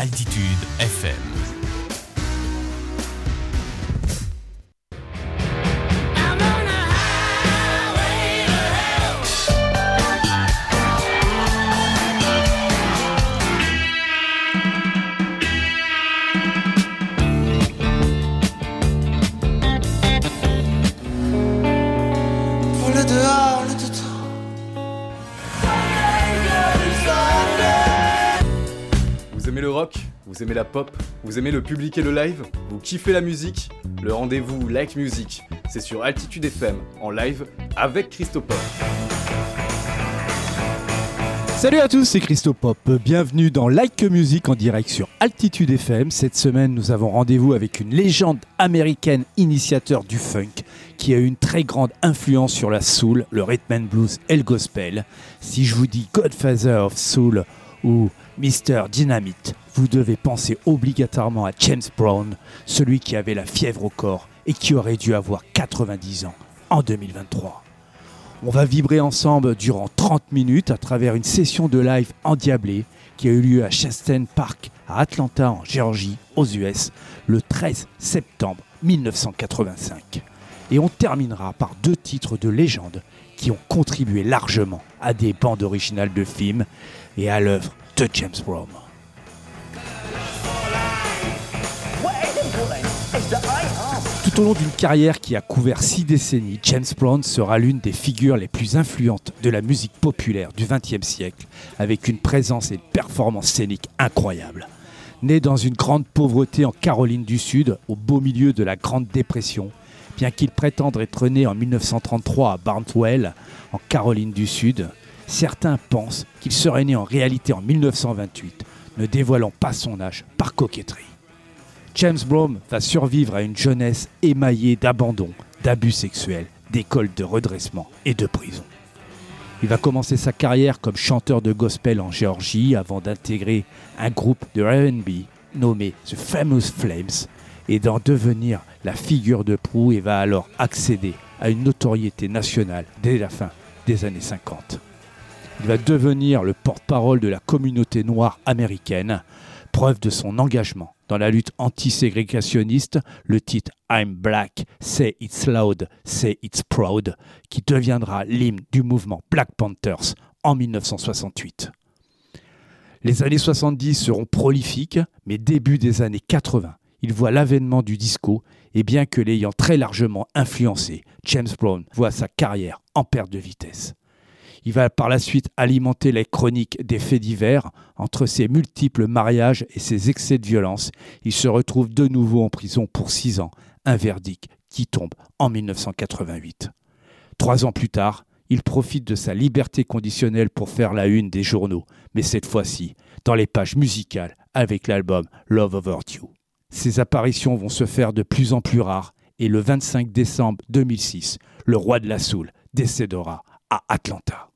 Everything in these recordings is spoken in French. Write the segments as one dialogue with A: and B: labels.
A: Altitude FM.
B: Vous aimez la pop? Vous aimez le public et le live? Vous kiffez la musique? Le rendez-vous Like Music, c'est sur Altitude FM, en live, avec Christopop.
C: Salut à tous, c'est Christopop. Bienvenue dans Like Music en direct sur Altitude FM. Cette semaine, nous avons rendez-vous avec une légende américaine initiateur du funk qui a eu une très grande influence sur la soul, le rhythm and blues et le gospel. Si je vous dis Godfather of Soul ou Mr. Dynamite, vous devez penser obligatoirement à James Brown, celui qui avait la fièvre au corps et qui aurait dû avoir 90 ans en 2023. On va vibrer ensemble durant 30 minutes à travers une session de live endiablée qui a eu lieu à Chastain Park à Atlanta en Géorgie aux US le 13 septembre 1985. Et on terminera par deux titres de légende qui ont contribué largement à des bandes originales de films et à l'œuvre de James Brown. Tout au long d'une carrière qui a couvert six décennies, James Brown sera l'une des figures les plus influentes de la musique populaire du XXe siècle, avec une présence et une performance scénique incroyables. Né dans une grande pauvreté en Caroline du Sud, au beau milieu de la Grande Dépression, bien qu'il prétende être né en 1933 à Barnwell, en Caroline du Sud, Certains pensent qu'il serait né en réalité en 1928, ne dévoilant pas son âge par coquetterie. James Brown va survivre à une jeunesse émaillée d'abandon, d'abus sexuels, d'écoles de redressement et de prison. Il va commencer sa carrière comme chanteur de gospel en Géorgie avant d'intégrer un groupe de RB nommé The Famous Flames et d'en devenir la figure de proue et va alors accéder à une notoriété nationale dès la fin des années 50. Il va devenir le porte-parole de la communauté noire américaine, preuve de son engagement dans la lutte anti-ségrégationniste, le titre I'm Black, Say It's Loud, Say It's Proud, qui deviendra l'hymne du mouvement Black Panthers en 1968. Les années 70 seront prolifiques, mais début des années 80, il voit l'avènement du disco et bien que l'ayant très largement influencé, James Brown voit sa carrière en perte de vitesse. Il va par la suite alimenter les chroniques des faits divers. Entre ses multiples mariages et ses excès de violence, il se retrouve de nouveau en prison pour six ans, un verdict qui tombe en 1988. Trois ans plus tard, il profite de sa liberté conditionnelle pour faire la une des journaux, mais cette fois-ci dans les pages musicales avec l'album Love Over You. Ses apparitions vont se faire de plus en plus rares et le 25 décembre 2006, le roi de la soul décédera à Atlanta.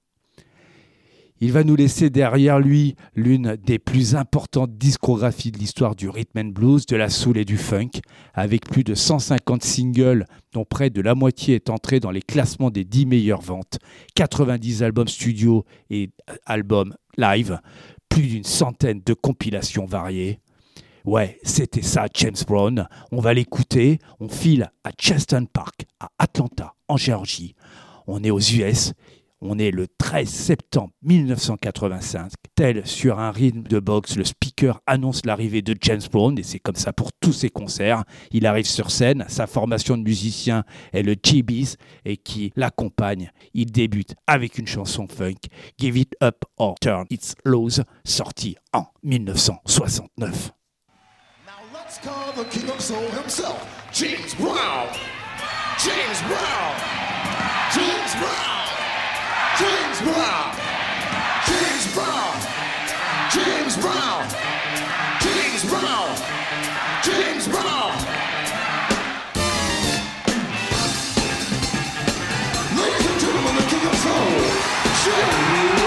C: Il va nous laisser derrière lui l'une des plus importantes discographies de l'histoire du rhythm and blues, de la soul et du funk, avec plus de 150 singles dont près de la moitié est entré dans les classements des 10 meilleures ventes, 90 albums studio et albums live, plus d'une centaine de compilations variées. Ouais, c'était ça, James Brown. On va l'écouter. On file à Cheston Park, à Atlanta, en Géorgie. On est aux US on est le 13 septembre 1985. Tel sur un rythme de boxe, le speaker annonce l'arrivée de James Brown et c'est comme ça pour tous ses concerts. Il arrive sur scène, sa formation de musicien est le GBs et qui l'accompagne. Il débute avec une chanson funk, Give It Up or Turn It's Lows, sortie en 1969. Now let's call the king of soul himself, James Brown. James Brown. James Brown. James Brown. James Brown. James Brown. James Brown. James Brown. Ladies and gentlemen, the King of Soul, James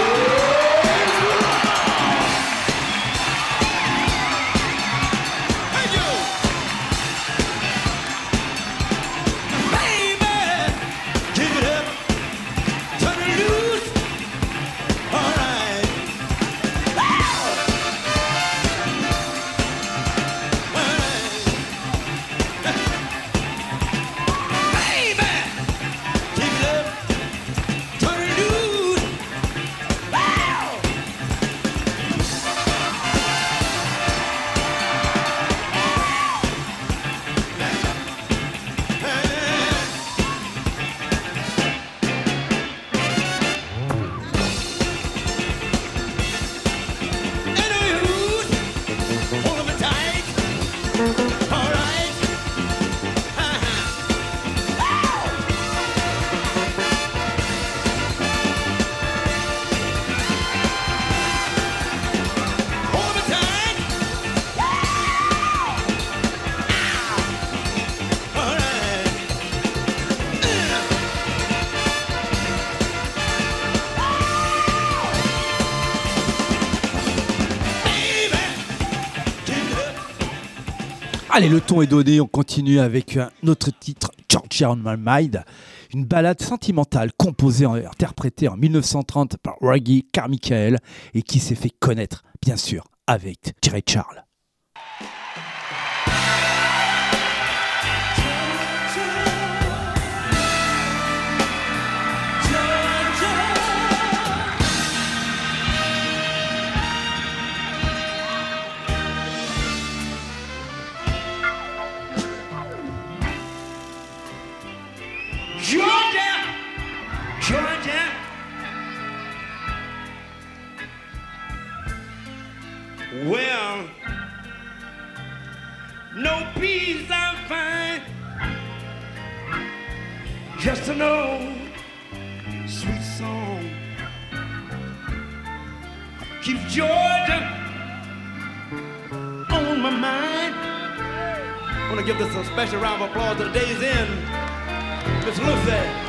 C: Allez, le ton est donné, on continue avec un autre titre, Georgia on My Mind, une balade sentimentale composée et interprétée en 1930 par Reggie Carmichael et qui s'est fait connaître, bien sûr, avec Jerry Charles.
D: Well, no peace I find, just an old sweet song. Keep Georgia on my mind. I want to give this a special round of applause to the day's end. Miss Lucy.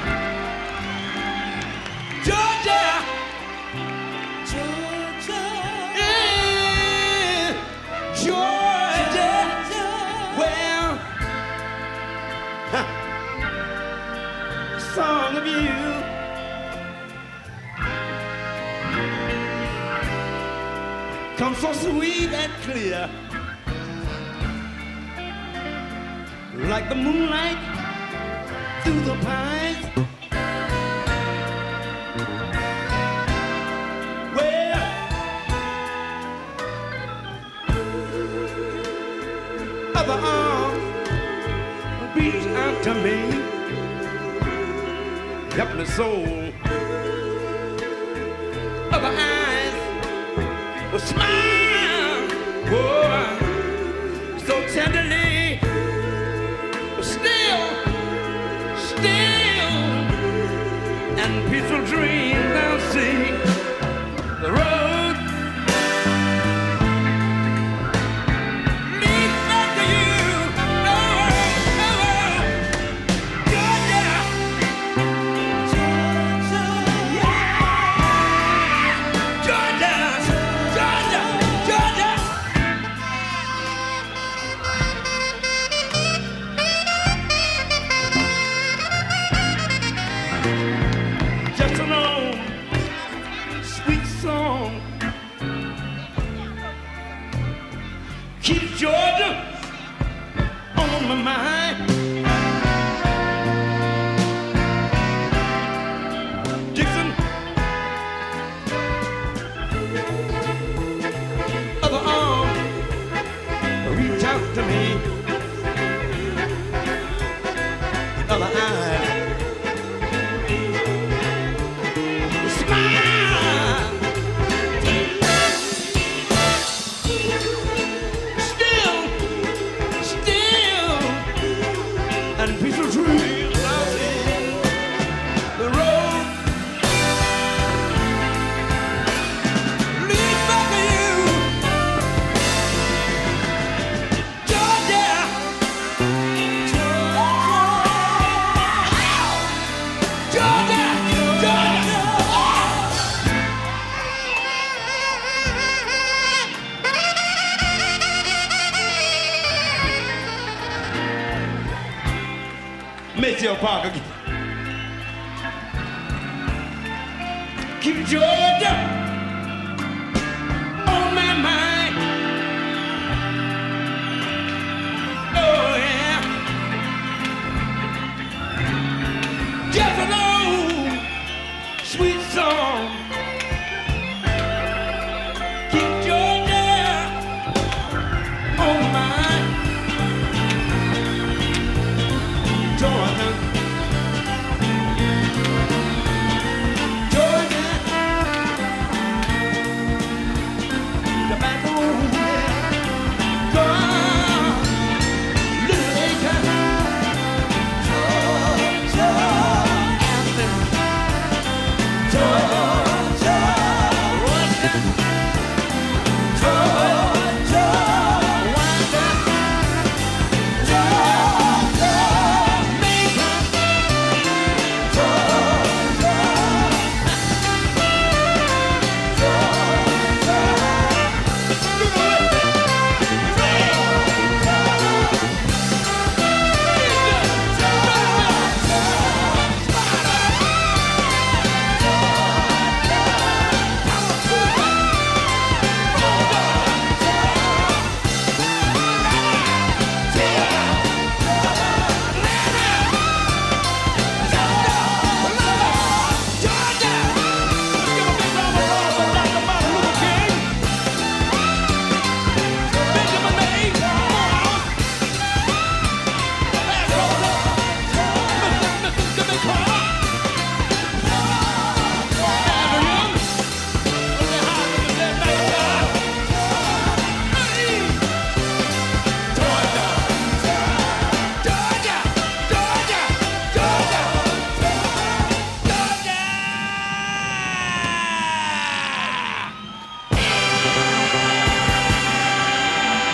D: So sweet and clear, like the moonlight through the pines. Well, other arms reach out to me, helpless soul. dream. keep Jordan.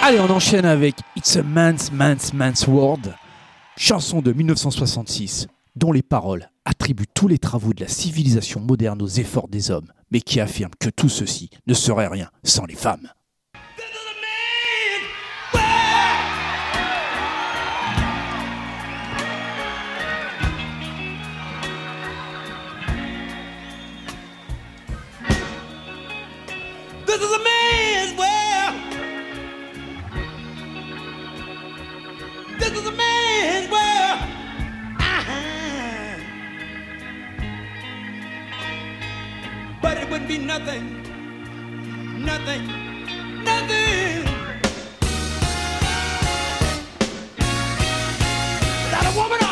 C: Allez, on enchaîne avec It's a Man's Man's Man's World, chanson de 1966, dont les paroles attribuent tous les travaux de la civilisation moderne aux efforts des hommes, mais qui affirme que tout ceci ne serait rien sans les femmes.
D: Would be nothing, nothing, nothing. Without a woman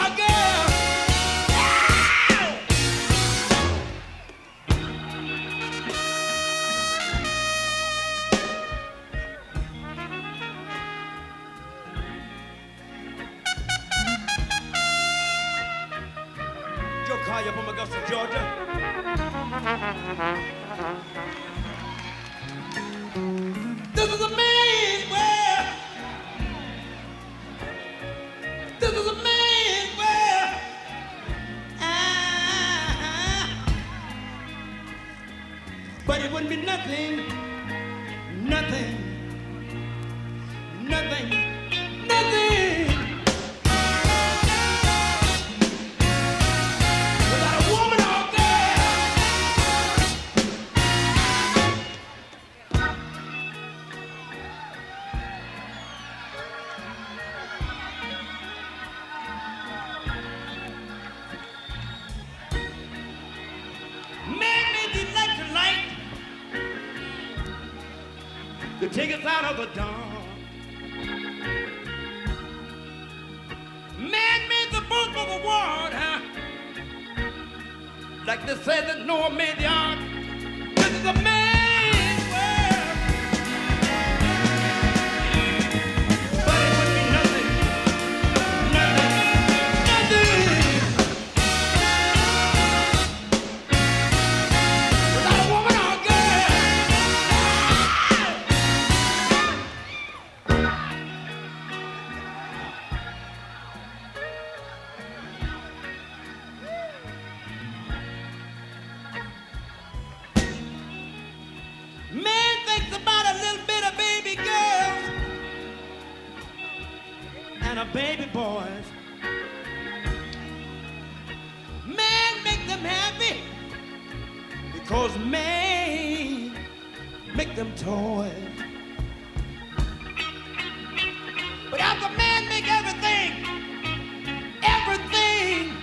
D: to take us out of the dawn. Man made the boat for the water, like they said that Noah made the ark. This is a man's because man make them toys. But after man make everything, everything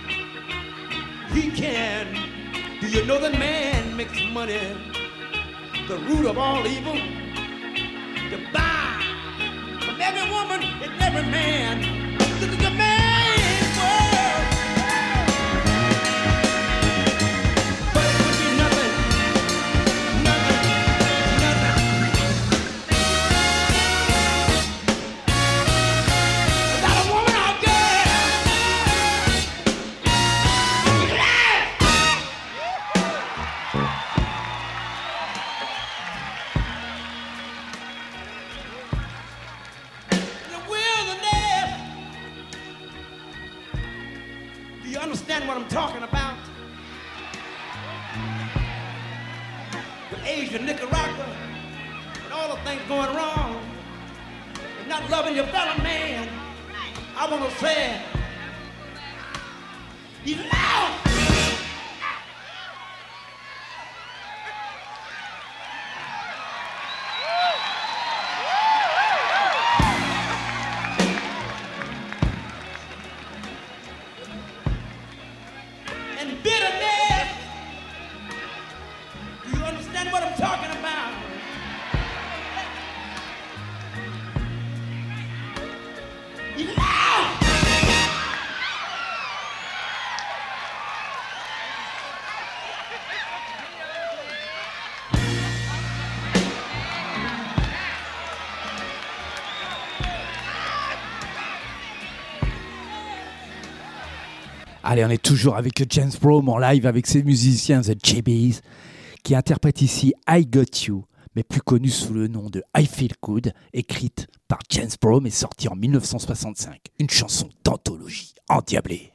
D: he can, do you know that man makes money? the root of all evil to buy from every woman and every man. Asia, Nicaragua, and all the things going wrong, and not loving your fellow man, I want to say, he's loud.
C: Allez, on est toujours avec James Brown en live avec ses musiciens The JBs qui interprètent ici I Got You.
D: mais plus connue sous le nom de I Feel Good, écrite par James Brown et sortie en 1965. Une chanson d'anthologie endiablée.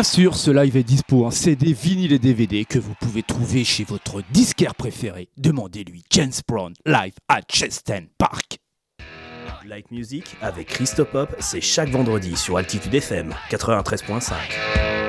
D: Bien sûr, ce live est dispo en CD, vinyle et DVD que vous pouvez trouver chez votre disquaire préféré. Demandez-lui James Brown live à Cheston Park.
E: Like Music avec Christopop, c'est chaque vendredi sur Altitude FM 93.5.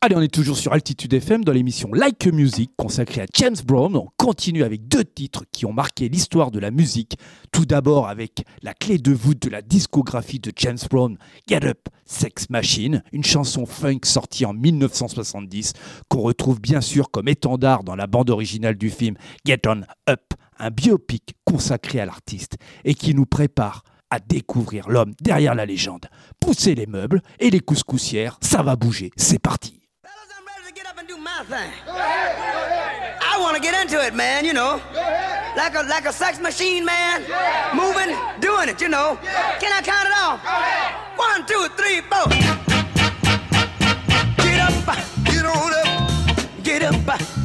D: Allez, on est toujours sur Altitude FM dans l'émission Like a Music consacrée à James Brown. On continue avec deux titres qui ont marqué l'histoire de la musique. Tout d'abord avec la clé de voûte de la discographie de James Brown, Get Up Sex Machine, une chanson funk sortie en 1970 qu'on retrouve bien sûr comme étendard dans la bande originale du film Get On Up, un biopic consacré à l'artiste et qui nous prépare à découvrir l'homme derrière la légende. Poussez les meubles et les couscoussières, ça va bouger, c'est parti.
F: Up and do my thing. I want to get into it, man, you know. Like a like a sex machine, man. Moving, doing it, you know. Can I count it off? One, two, three, four. Get up,
G: Get on up,
F: get up,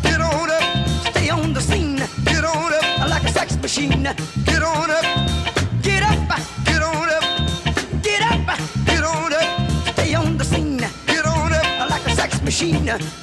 G: get on up,
F: stay on the scene.
G: get on up,
F: Like a sex machine.
G: get on up,
F: Get up,
G: get on up,
F: get up,
G: get on up,
F: stay on the scene.
G: get on up,
F: Like a sex machine.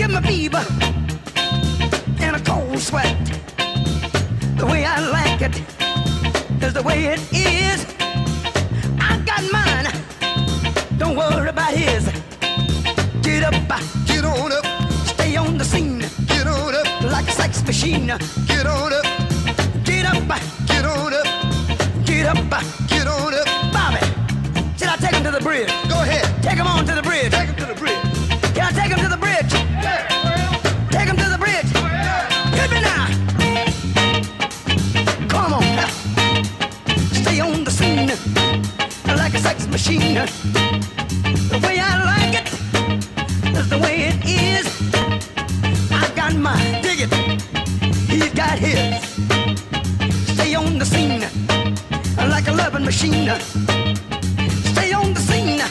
F: give me fever and a cold sweat. The way I like it is the way it is. I got mine. Don't worry about his. Get up,
H: Get on up,
F: stay on the scene
H: get on up,
F: like a sex machine.
H: get on up,
F: Get up,
H: get on up,
F: get up.
H: get on up.
F: Bobby, should I take him to the bridge?
H: Go ahead,
F: Take him on to the bridge.
H: take him to the bridge.
F: Can I take him to the bridge? Machine. The way I like it is the way it is. I got mine. Dig it. He's got his. Stay on the scene like a loving machine. Stay on the scene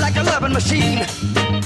F: like a loving machine.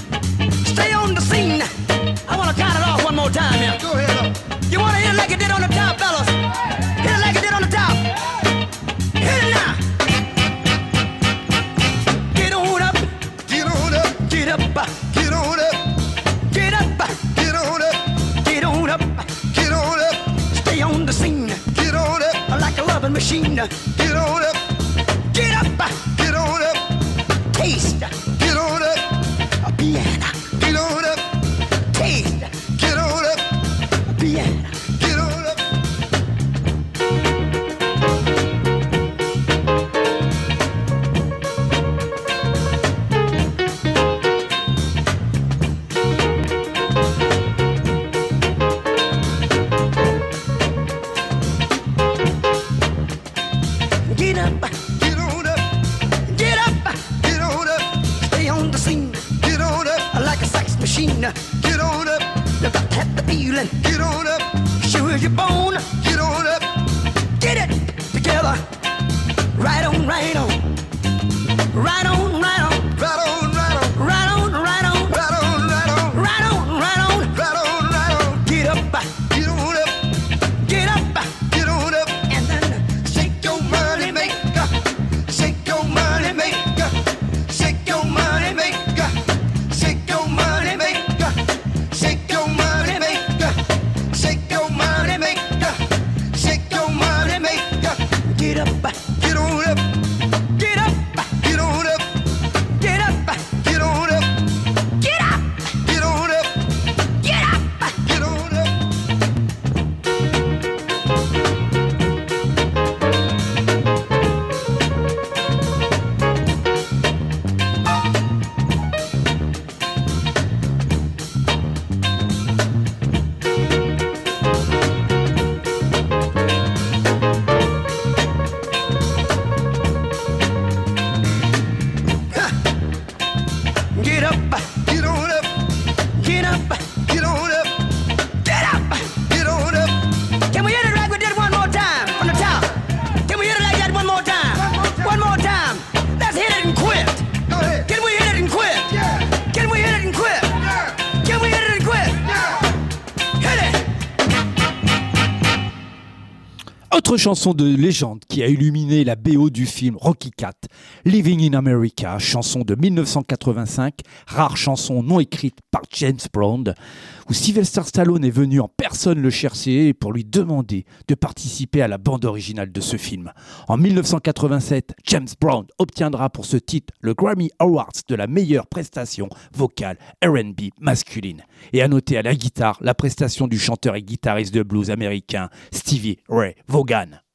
F: Machine.
H: get on up,
F: got to have the feeling.
H: get on up,
F: Sure as you're
H: get on up,
F: Get it together. Right on. Right on, right on.
C: Chanson de légende qui a illuminé la BO du film Rocky Cat, Living in America, chanson de 1985, rare chanson non écrite par James Brown, où Sylvester Stallone est venu en personne le chercher pour lui demander de participer à la bande originale de ce film. En 1987, James Brown obtiendra pour ce titre le Grammy Awards de la meilleure prestation vocale R&B masculine. Et à noter à la guitare la prestation du chanteur et guitariste de blues américain Stevie Ray Vaughan.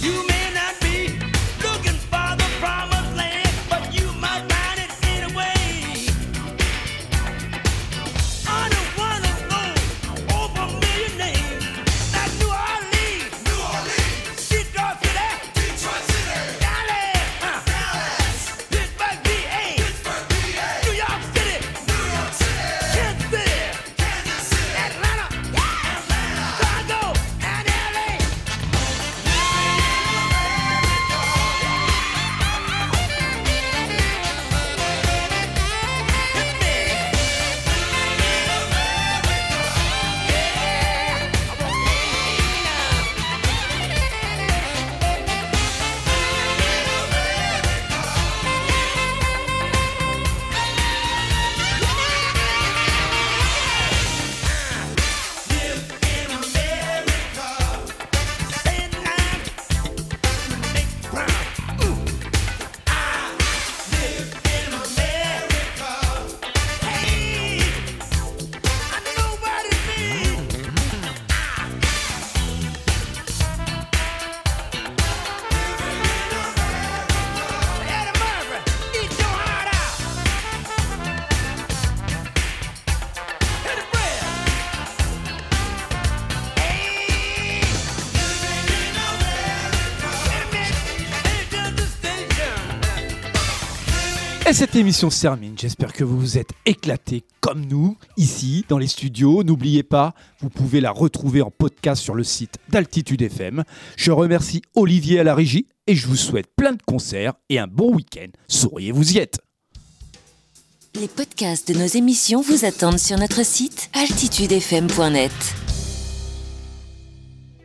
D: You
C: cette émission se termine. J'espère que vous vous êtes éclatés comme nous ici dans les studios. N'oubliez pas, vous pouvez la retrouver en podcast sur le site d'Altitude FM. Je remercie Olivier à la régie et je vous souhaite plein de concerts et un bon week-end. Souriez, vous y êtes.
I: Les podcasts de nos émissions vous attendent sur notre site altitudefm.net.